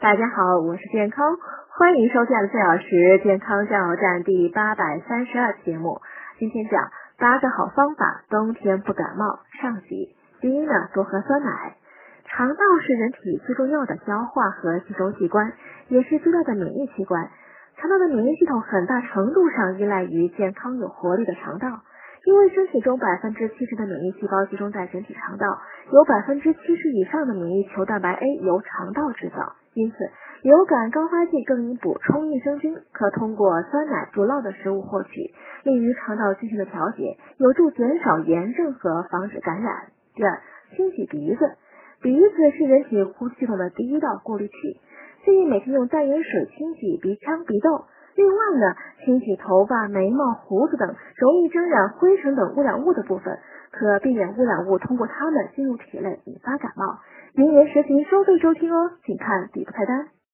大家好，我是健康，欢迎收看四小时健康加油站第八百三十二节目。今天讲八个好方法，冬天不感冒。上集，第一呢，多喝酸奶。肠道是人体最重要的消化和吸收器官，也是最大的免疫器官。肠道的免疫系统很大程度上依赖于健康有活力的肠道。因为身体中百分之七十的免疫细胞集中在人体肠道，有百分之七十以上的免疫球蛋白 A 由肠道制造，因此流感高发季更应补充益生菌，可通过酸奶、乳酪的食物获取，利于肠道菌群的调节，有助减少炎症和防止感染。第二，清洗鼻子，鼻子是人体呼吸系统的第一道过滤器，建议每天用淡盐水清洗鼻腔、鼻窦。另外呢，清洗头发、眉毛、胡子等容易沾染灰尘等污染物的部分，可避免污染物通过它们进入体内引发感冒。明年实行收费收听哦，请看底部菜单。